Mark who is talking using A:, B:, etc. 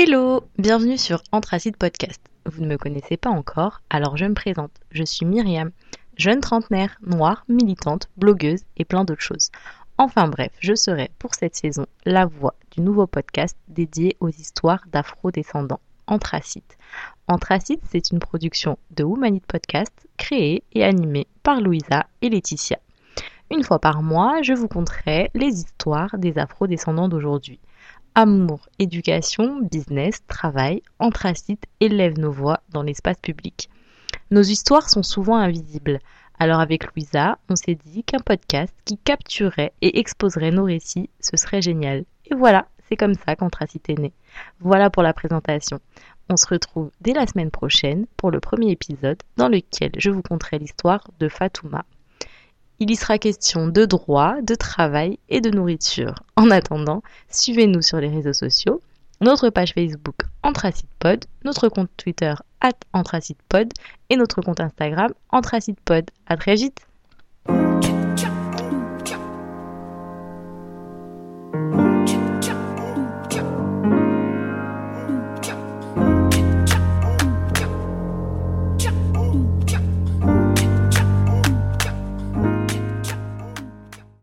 A: Hello, bienvenue sur Anthracite Podcast. Vous ne me connaissez pas encore, alors je me présente. Je suis Myriam, jeune trentenaire, noire, militante, blogueuse et plein d'autres choses. Enfin bref, je serai pour cette saison la voix du nouveau podcast dédié aux histoires d'afro-descendants, Anthracite. Anthracite, c'est une production de Womanite Podcast créée et animée par Louisa et Laetitia. Une fois par mois, je vous conterai les histoires des afro-descendants d'aujourd'hui. Amour, éducation, business, travail, Anthracite élève nos voix dans l'espace public. Nos histoires sont souvent invisibles. Alors avec Louisa, on s'est dit qu'un podcast qui capturerait et exposerait nos récits, ce serait génial. Et voilà, c'est comme ça qu'Anthracite est né. Voilà pour la présentation. On se retrouve dès la semaine prochaine pour le premier épisode dans lequel je vous conterai l'histoire de Fatouma. Il y sera question de droit, de travail et de nourriture. En attendant, suivez-nous sur les réseaux sociaux, notre page Facebook AnthracidePod, notre compte Twitter at et notre compte Instagram AnthracidePod. À très vite